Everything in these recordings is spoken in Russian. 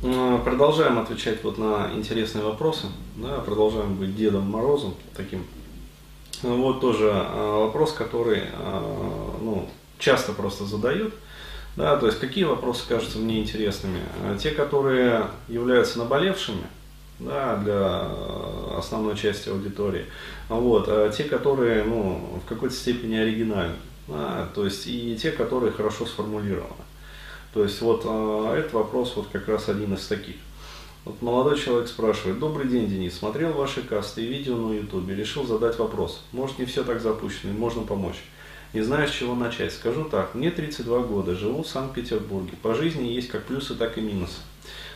Э, продолжаем отвечать вот на интересные вопросы. Да, продолжаем быть Дедом Морозом таким. Вот тоже э, вопрос, который э, ну, часто просто задают. Да, то есть какие вопросы кажутся мне интересными? Те, которые являются наболевшими да, для основной части аудитории. Вот, а те, которые ну, в какой-то степени оригинальны. Да, то есть и те, которые хорошо сформулированы. То есть вот а, этот вопрос вот как раз один из таких. Вот молодой человек спрашивает, добрый день, Денис, смотрел ваши касты и видео на ютубе, решил задать вопрос. Может не все так запущено, можно помочь. Не знаю, с чего начать. Скажу так, мне 32 года, живу в Санкт-Петербурге. По жизни есть как плюсы, так и минусы.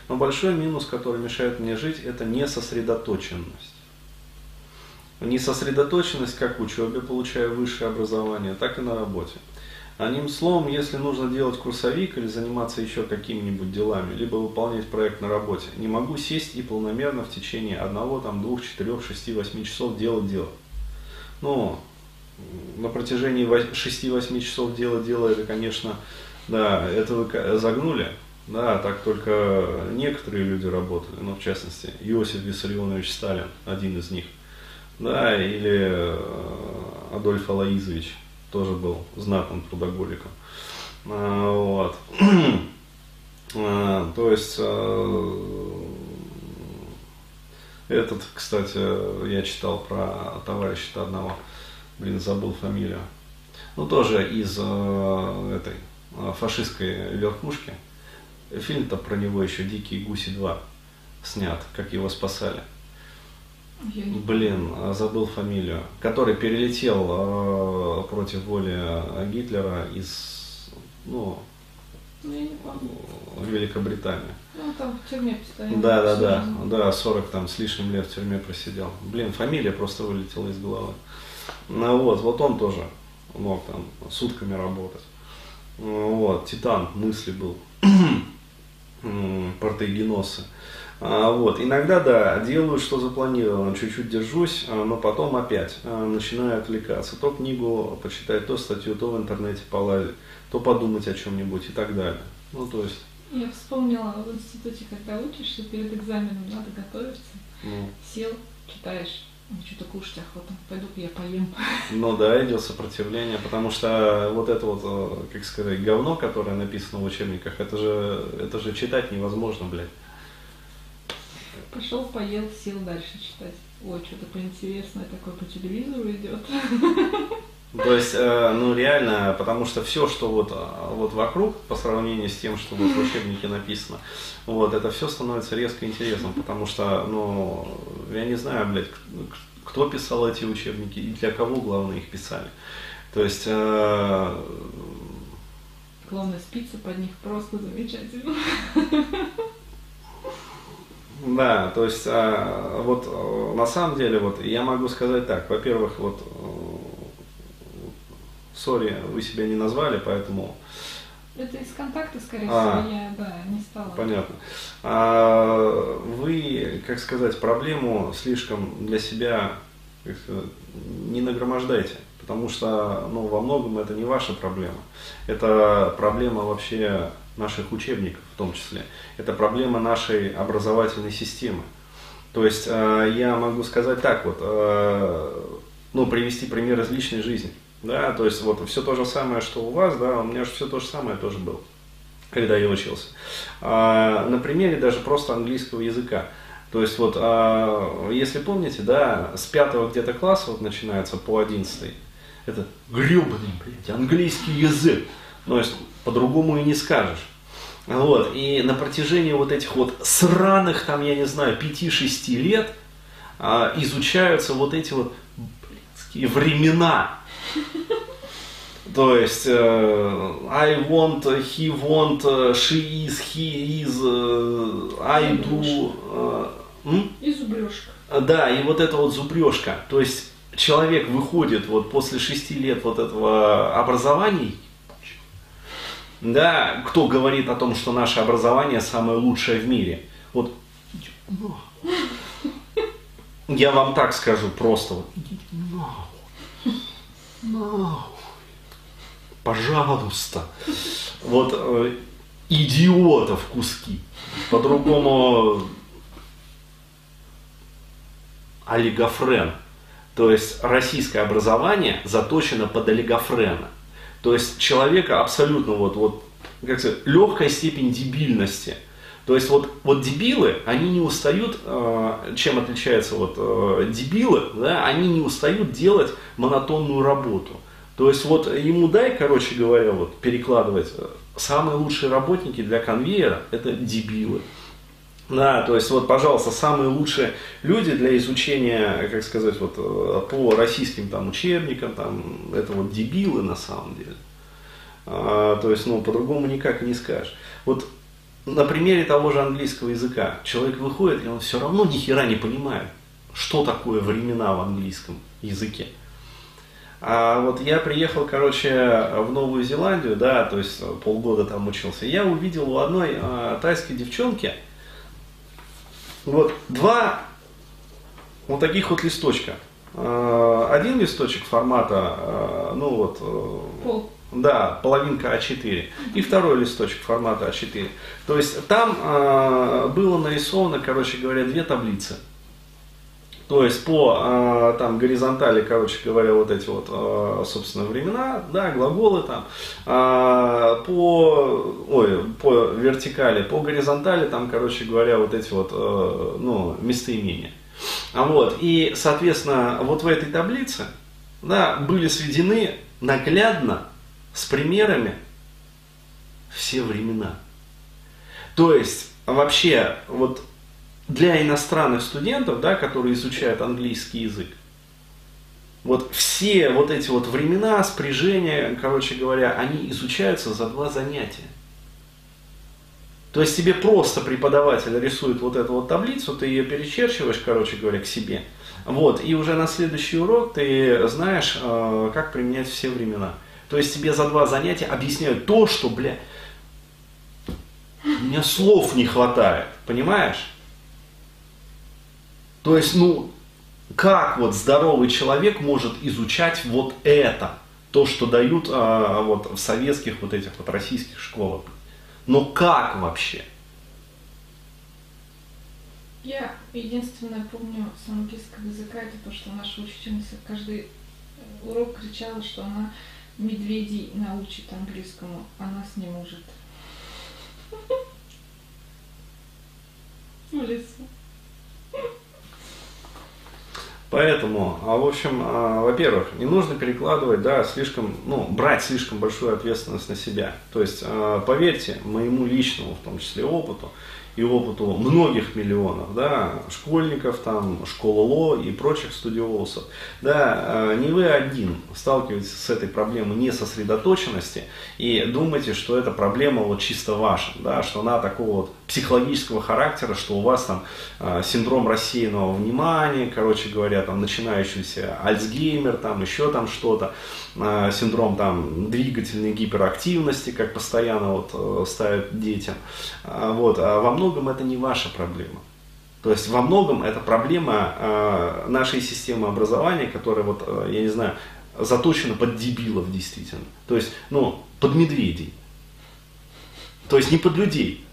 Но большой минус, который мешает мне жить, это несосредоточенность. Несосредоточенность как в учебе, получая высшее образование, так и на работе. Одним словом, если нужно делать курсовик или заниматься еще какими-нибудь делами, либо выполнять проект на работе, не могу сесть и полномерно в течение одного, там, двух, четырех, шести, восьми часов делать дело. Ну, на протяжении 6-8 часов делать дело, это, конечно, да, это вы загнули, да, так только некоторые люди работали, ну, в частности, Иосиф Виссарионович Сталин, один из них, да, или э, Адольф Алаизович, тоже был знатным трудоголиком. А, вот. А, то есть а, этот, кстати, я читал про товарища одного, блин, забыл фамилию. Ну, тоже из этой фашистской верхушки. Фильм-то про него еще «Дикие гуси 2» снят, как его спасали. Блин, а, забыл фамилию. Который перелетел э, против воли Гитлера из, ну, в Великобритании. Ну, там в тюрьме постоянно. Да, да, да, да, 40 там с лишним лет в тюрьме просидел. Блин, фамилия просто вылетела из головы. Ну вот, вот он тоже мог там сутками работать. Вот, Титан мысли был. Портегеносы. А, вот. Иногда, да, делаю, что запланировано, чуть-чуть держусь, а, но потом опять а, начинаю отвлекаться. То книгу почитать, то статью, то в интернете полазить, то подумать о чем-нибудь и так далее. Ну, то есть... Я вспомнила в институте, когда учишься, перед экзаменом надо готовиться. Ну. Сел, читаешь, что-то кушать охота, пойду-ка я поем. Ну да, идет сопротивление, потому что вот это вот, э, как сказать, говно, которое написано в учебниках, это же, это же читать невозможно, блядь. Пошел, поел, сел дальше читать. Ой, что-то поинтересное такое по телевизору идет. То есть, э, ну реально, потому что все, что вот, э, вот вокруг, по сравнению с тем, что вот в учебнике написано, вот, это все становится резко интересным, потому что, ну, я не знаю, блядь, кто писал эти учебники и для кого, главное, их писали. То есть... Э... Главное, спицы под них просто замечательно. Да, то есть а, вот э, на самом деле вот я могу сказать так, во-первых, вот э, сори, вы себя не назвали, поэтому это из контакта, скорее а, всего, я да, не стала. Понятно. А, вы, как сказать, проблему слишком для себя сказать, не нагромождайте, потому что ну, во многом это не ваша проблема. Это проблема вообще наших учебников в том числе. Это проблема нашей образовательной системы. То есть э, я могу сказать так вот, э, ну, привести пример из личной жизни. Да, то есть вот все то же самое, что у вас, да, у меня же все то же самое тоже было, когда я учился. А, на примере даже просто английского языка. То есть вот, а, если помните, да, с пятого где-то класса вот начинается по одиннадцатый, это гребаный, блядь, английский язык. Ну, по-другому и не скажешь. Вот, и на протяжении вот этих вот сраных, там, я не знаю, 5-6 лет а, изучаются вот эти вот блинские времена. То есть, э, I want, he want, she is, he is, э, I do. И зубрежка. Да, и вот эта вот зубрежка. То есть, человек выходит вот после шести лет вот этого образования, да, кто говорит о том, что наше образование самое лучшее в мире? Вот, я вам так скажу просто, вот, пожалуйста. Вот, э, идиотов куски. По-другому олигофрен. То есть российское образование заточено под олигофрена. То есть человека абсолютно вот, вот как сказать, легкая степень дебильности. То есть вот, вот дебилы, они не устают, э, чем отличаются вот э, дебилы, да, они не устают делать монотонную работу. То есть вот ему дай, короче говоря, вот перекладывать, э, самые лучшие работники для конвейера это дебилы. Да, то есть вот, пожалуйста, самые лучшие люди для изучения, как сказать, вот э, по российским там учебникам, там, это вот дебилы на самом деле. А, то есть, ну, по-другому никак не скажешь. Вот на примере того же английского языка человек выходит, и он все равно ни хера не понимает, что такое времена в английском языке. А вот я приехал, короче, в Новую Зеландию, да, то есть полгода там учился, я увидел у одной а, тайской девчонки, вот два вот таких вот листочка. А, один листочек формата, а, ну вот, э, Пол. да, половинка А4, и второй листочек формата А4. То есть там было нарисовано, короче говоря, две таблицы. То есть по там горизонтали, короче говоря, вот эти вот, собственно, времена, да, глаголы там, по, ой, по вертикали, по горизонтали там, короче говоря, вот эти вот, ну, местоимения. Вот, и, соответственно, вот в этой таблице да, были сведены наглядно с примерами все времена. То есть, вообще, вот для иностранных студентов, да, которые изучают английский язык, вот все вот эти вот времена, спряжения, короче говоря, они изучаются за два занятия. То есть тебе просто преподаватель рисует вот эту вот таблицу, ты ее перечерчиваешь, короче говоря, к себе. Вот, и уже на следующий урок ты знаешь, э, как применять все времена. То есть тебе за два занятия объясняют то, что, бля, у меня слов не хватает, понимаешь? То есть, ну, как вот здоровый человек может изучать вот это, то, что дают а, вот в советских вот этих вот российских школах? Но как вообще? Я единственное помню с английского языка, это то, что наша учительница каждый э, урок кричала, что она медведей научит английскому, а нас не может. В лесу. Поэтому, а, в общем, а, во-первых, не нужно перекладывать, да, слишком, ну, брать слишком большую ответственность на себя. То есть, а, поверьте моему личному, в том числе, опыту, и опыту многих миллионов, да, школьников, там, школа ЛО и прочих студиозов, да, э, не вы один сталкиваетесь с этой проблемой несосредоточенности и думаете, что эта проблема вот чисто ваша, да, что она такого вот психологического характера, что у вас там э, синдром рассеянного внимания, короче говоря, там начинающийся Альцгеймер, там еще там что-то, э, синдром там двигательной гиперактивности, как постоянно вот ставят детям, вот, а во многом это не ваша проблема. То есть во многом это проблема э, нашей системы образования, которая вот, э, я не знаю, заточена под дебилов действительно. То есть, ну, под медведей. То есть не под людей.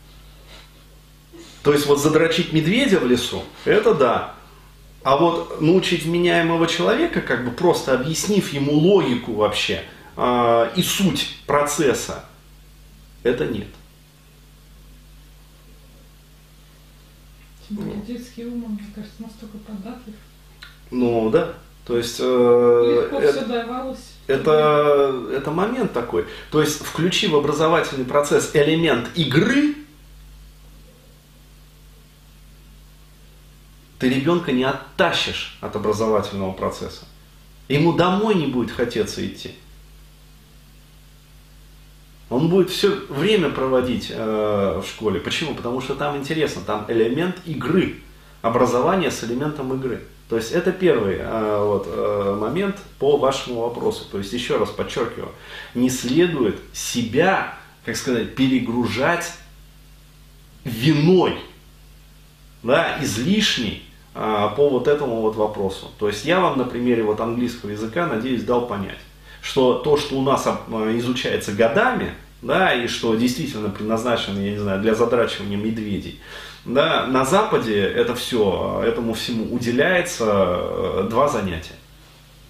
То есть вот задрочить медведя в лесу, это да. А вот научить вменяемого человека, как бы просто объяснив ему логику вообще э, и суть процесса, это нет. детский ум, мне кажется, настолько податлив. Ну да. То есть э, Легко это, все давалось. Это, это момент такой. То есть включи в образовательный процесс элемент игры, ты ребенка не оттащишь от образовательного процесса. Ему домой не будет хотеться идти. Он будет все время проводить э, в школе. Почему? Потому что там интересно, там элемент игры, образование с элементом игры. То есть это первый э, вот, э, момент по вашему вопросу. То есть еще раз подчеркиваю, не следует себя, как сказать, перегружать виной, да, излишней по вот этому вот вопросу. То есть я вам на примере вот английского языка, надеюсь, дал понять что то, что у нас а, изучается годами, да, и что действительно предназначено, я не знаю, для задрачивания медведей. Да, на Западе это все, этому всему уделяется э, два занятия.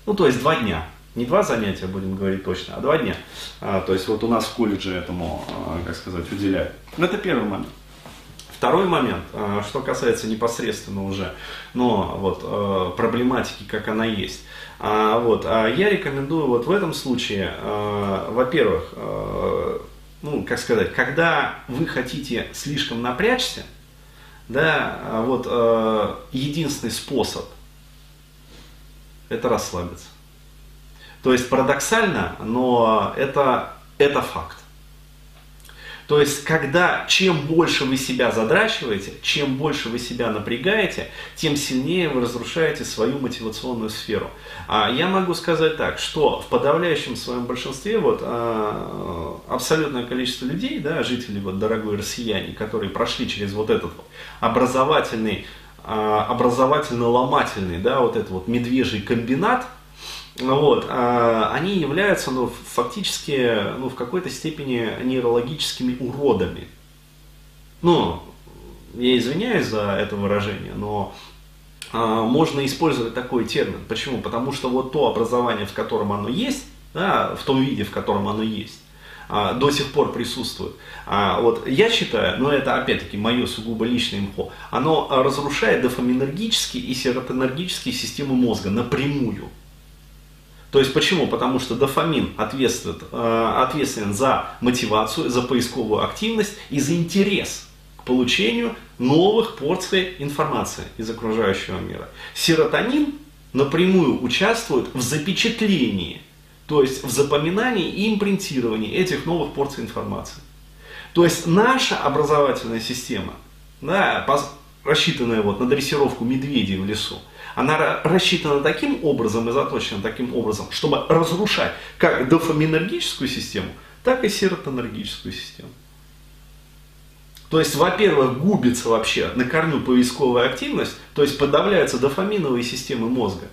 Ну, то есть два дня. Не два занятия, будем говорить точно, а два дня. А, то есть вот у нас в колледже этому, а, как сказать, уделяют. Ну, это первый момент. Второй момент, а, что касается непосредственно уже, но вот а, проблематики, как она есть. А, вот, а я рекомендую вот в этом случае, а, во-первых, ну, как сказать, когда вы хотите слишком напрячься, да, а вот э, единственный способ это расслабиться. То есть парадоксально, но это, это факт. То есть, когда чем больше вы себя задрачиваете, чем больше вы себя напрягаете, тем сильнее вы разрушаете свою мотивационную сферу. А я могу сказать так, что в подавляющем своем большинстве вот, а, абсолютное количество людей, да, жителей вот, дорогой россияне, которые прошли через вот этот вот образовательный, а, образовательно-ломательный, да, вот этот вот медвежий комбинат – вот, а, они являются ну, фактически ну, в какой-то степени нейрологическими уродами. Ну, я извиняюсь за это выражение, но а, можно использовать такой термин. Почему? Потому что вот то образование, в котором оно есть, да, в том виде, в котором оно есть, а, до сих пор присутствует. Вот я считаю, но это опять-таки мое сугубо личное имхо, оно разрушает дофаминергические и серотонергические системы мозга напрямую. То есть почему? Потому что дофамин ответственен, э, ответственен за мотивацию, за поисковую активность и за интерес к получению новых порций информации из окружающего мира. Серотонин напрямую участвует в запечатлении, то есть в запоминании и импринтировании этих новых порций информации. То есть наша образовательная система, да, рассчитанная вот на дрессировку медведей в лесу, она рассчитана таким образом и заточена таким образом, чтобы разрушать как дофаминергическую систему, так и серотонергическую систему. То есть, во-первых, губится вообще на корню поисковая активность, то есть подавляются дофаминовые системы мозга.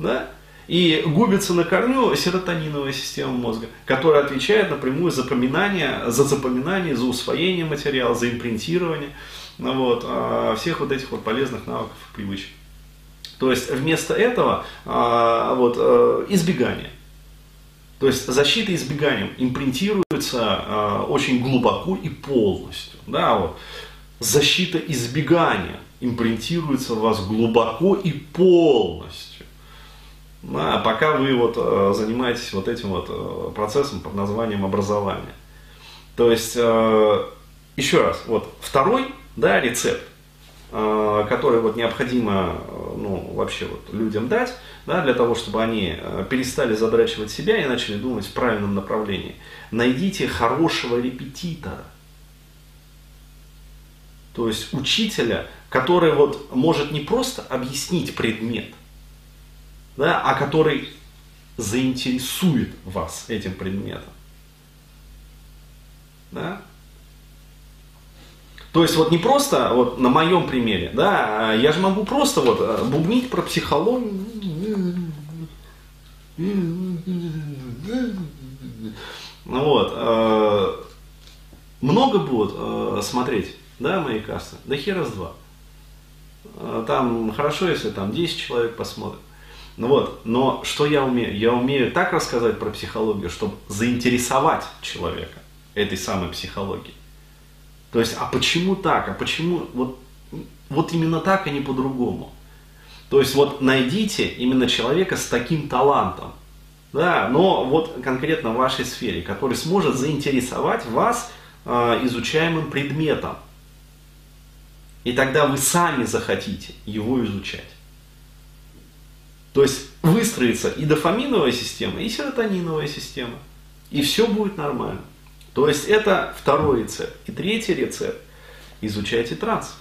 Да? И губится на корню серотониновая система мозга, которая отвечает напрямую за запоминание, за запоминание, за усвоение материала, за импринтирование вот, а, всех вот этих вот полезных навыков и привычек. То есть вместо этого а, вот, а, избегание. То есть защита избеганием импринтируется а, очень глубоко и полностью. Да, вот. Защита избегания импринтируется в вас глубоко и полностью. Да, пока вы вот, а, занимаетесь вот этим вот а, процессом под названием образование. То есть, а, еще раз, вот второй да, рецепт Э, которые вот необходимо э, ну, вообще вот людям дать, да, для того, чтобы они э, перестали задрачивать себя и начали думать в правильном направлении. Найдите хорошего репетитора. То есть учителя, который вот может не просто объяснить предмет, да, а который заинтересует вас этим предметом. Да? То есть вот не просто вот на моем примере, да, а я же могу просто вот э, бубнить про психологию. Ну вот. Много будут смотреть, да, мои кассы? Да хера с два. Там хорошо, если там 10 человек посмотрят. Ну вот, но что я умею? Я умею так рассказать про психологию, чтобы заинтересовать человека этой самой психологией. То есть, а почему так? А почему вот, вот именно так, а не по-другому? То есть, вот найдите именно человека с таким талантом, да, но вот конкретно в вашей сфере, который сможет заинтересовать вас э, изучаемым предметом. И тогда вы сами захотите его изучать. То есть выстроится и дофаминовая система, и серотониновая система. И все будет нормально. То есть это второй рецепт. И третий рецепт – изучайте транс.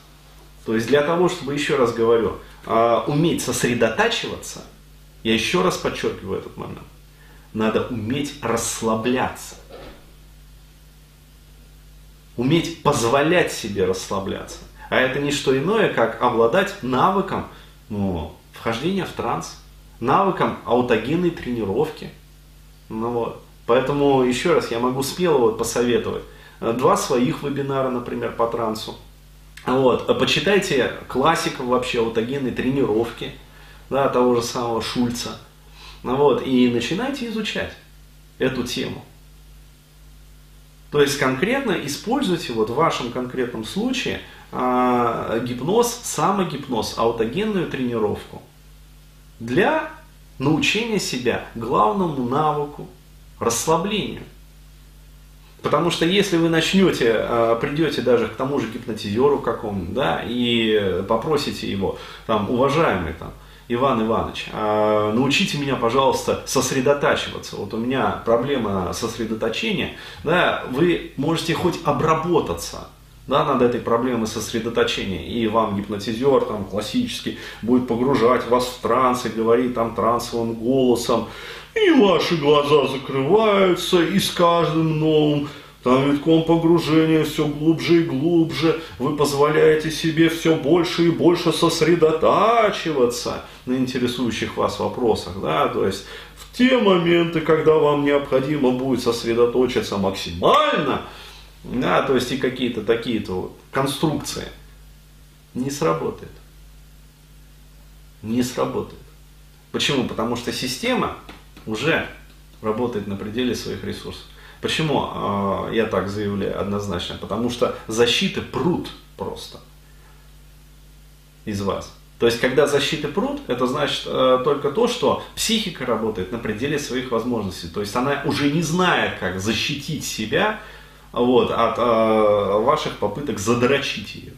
То есть для того, чтобы, еще раз говорю, а, уметь сосредотачиваться, я еще раз подчеркиваю этот момент, надо уметь расслабляться. Уметь позволять себе расслабляться. А это не что иное, как обладать навыком ну, вхождения в транс, навыком аутогенной тренировки. Ну, вот. Поэтому еще раз я могу смело вот посоветовать. Два своих вебинара, например, по трансу. Вот. Почитайте классиков вообще аутогенной тренировки, да, того же самого Шульца. Вот. И начинайте изучать эту тему. То есть конкретно используйте вот в вашем конкретном случае э, гипноз, самогипноз, аутогенную тренировку для научения себя главному навыку расслаблению. Потому что если вы начнете, э, придете даже к тому же гипнотизеру какому да, и попросите его, там, уважаемый, там, Иван Иванович, а, научите меня, пожалуйста, сосредотачиваться. Вот у меня проблема сосредоточения. Да, вы можете хоть обработаться да, над этой проблемой сосредоточения. И вам гипнотизер там классический будет погружать вас в транс и говорить там трансовым голосом. И ваши глаза закрываются, и с каждым новым там витком погружения все глубже и глубже, вы позволяете себе все больше и больше сосредотачиваться на интересующих вас вопросах, да, то есть в те моменты, когда вам необходимо будет сосредоточиться максимально, да, то есть и какие-то такие-то вот конструкции, не сработает. Не сработает. Почему? Потому что система уже работает на пределе своих ресурсов. Почему э, я так заявляю однозначно? Потому что защиты прут просто из вас. То есть, когда защиты прут, это значит э, только то, что психика работает на пределе своих возможностей. То есть, она уже не знает, как защитить себя вот, от э, ваших попыток задрочить ее.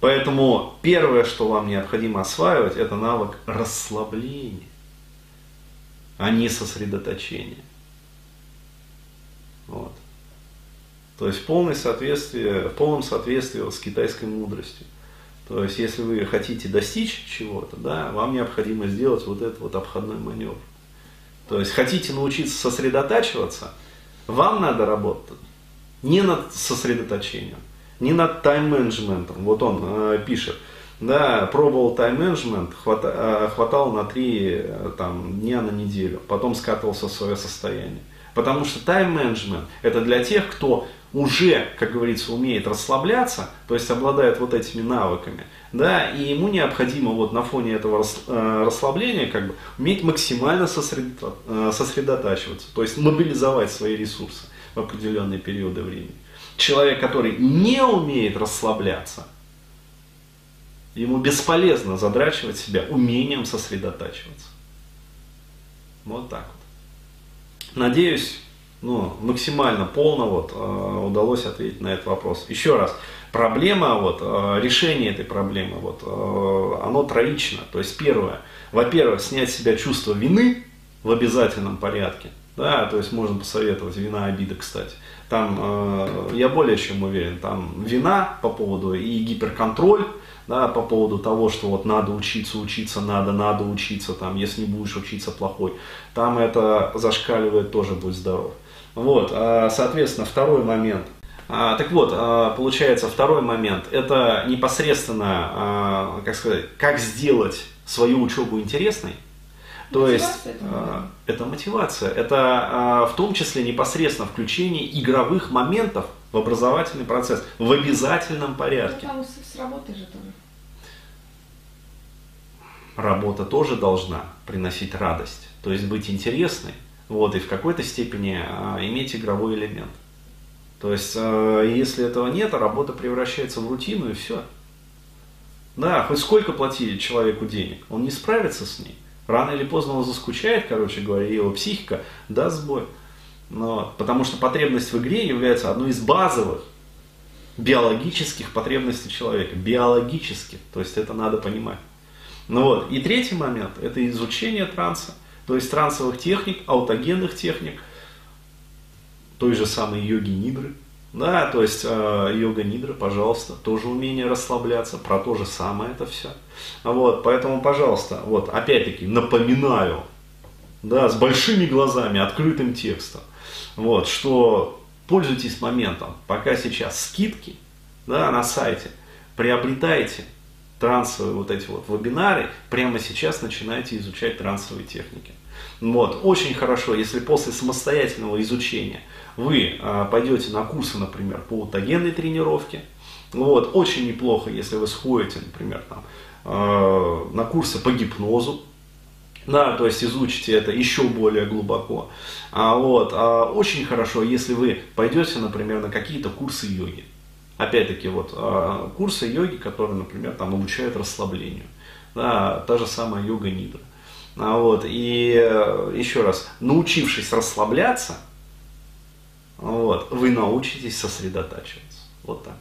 Поэтому первое, что вам необходимо осваивать, это навык расслабления а не сосредоточение. Вот. То есть в, полном соответствии, в полном соответствии с китайской мудростью. То есть если вы хотите достичь чего-то, да, вам необходимо сделать вот этот вот обходной маневр. То есть хотите научиться сосредотачиваться, вам надо работать не над сосредоточением, не над тайм-менеджментом. Вот он э, пишет, да, пробовал тайм-менеджмент, хвата, э, хватало на три э, там, дня на неделю, потом скатывался в свое состояние. Потому что тайм-менеджмент это для тех, кто уже, как говорится, умеет расслабляться, то есть обладает вот этими навыками, да, и ему необходимо вот на фоне этого э, расслабления как бы уметь максимально сосредотачиваться, то есть мобилизовать свои ресурсы в определенные периоды времени. Человек, который не умеет расслабляться – Ему бесполезно задрачивать себя умением сосредотачиваться. Вот так вот. Надеюсь, ну, максимально полно вот, э, удалось ответить на этот вопрос. Еще раз, проблема, вот, э, решение этой проблемы, вот, э, оно троично. То есть первое, во-первых, снять с себя чувство вины в обязательном порядке. Да, то есть можно посоветовать вина обида, кстати. Там, э, я более чем уверен, там вина по поводу и гиперконтроль, да, по поводу того, что вот надо учиться, учиться надо, надо учиться, там, если не будешь учиться, плохой. Там это зашкаливает тоже, будь здоров. Вот, а, соответственно, второй момент. А, так вот, а, получается, второй момент, это непосредственно, как сказать, как сделать свою учебу интересной, то есть это, это мотивация. Это в том числе непосредственно включение игровых моментов в образовательный процесс в обязательном порядке. Ну, там с, с работой же тоже. Работа тоже должна приносить радость, то есть быть интересной, вот, и в какой-то степени а, иметь игровой элемент. То есть, а, если этого нет, работа превращается в рутину и все. Да, хоть сколько платили человеку денег, он не справится с ней. Рано или поздно он заскучает, короче говоря, его психика даст сбой. Но, потому что потребность в игре является одной из базовых биологических потребностей человека. Биологических. То есть это надо понимать. Ну вот. И третий момент – это изучение транса. То есть трансовых техник, аутогенных техник, той же самой йоги нидры. Да, то есть э, йога нидра, пожалуйста, тоже умение расслабляться, про то же самое это все. Вот, поэтому, пожалуйста, вот опять-таки напоминаю, да, с большими глазами, открытым текстом, вот, что пользуйтесь моментом, пока сейчас скидки да, на сайте, приобретайте трансовые вот эти вот вебинары, прямо сейчас начинайте изучать трансовые техники. Вот. Очень хорошо, если после самостоятельного изучения вы э, пойдете на курсы, например, по аутогенной тренировке. Вот. Очень неплохо, если вы сходите, например, там, э, на курсы по гипнозу, да, то есть изучите это еще более глубоко. А, вот, а, очень хорошо, если вы пойдете, например, на какие-то курсы йоги. Опять-таки, вот а, курсы йоги, которые, например, там обучают расслаблению. Да, та же самая йога нидра. А, вот, и э, еще раз, научившись расслабляться, вот, вы научитесь сосредотачиваться. Вот так.